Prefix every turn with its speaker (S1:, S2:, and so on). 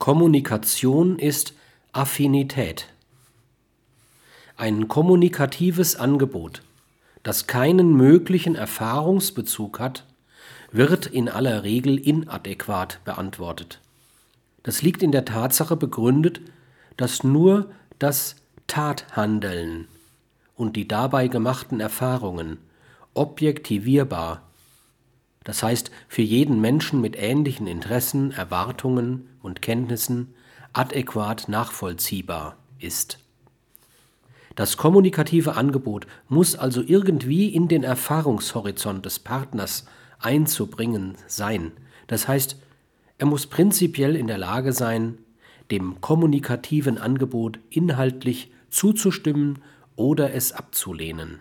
S1: Kommunikation ist Affinität. Ein kommunikatives Angebot, das keinen möglichen Erfahrungsbezug hat, wird in aller Regel inadäquat beantwortet. Das liegt in der Tatsache begründet, dass nur das Tathandeln und die dabei gemachten Erfahrungen objektivierbar, das heißt für jeden Menschen mit ähnlichen Interessen, Erwartungen und Kenntnissen adäquat nachvollziehbar ist. Das kommunikative Angebot muss also irgendwie in den Erfahrungshorizont des Partners einzubringen sein. Das heißt, er muss prinzipiell in der Lage sein, dem kommunikativen Angebot inhaltlich zuzustimmen oder es abzulehnen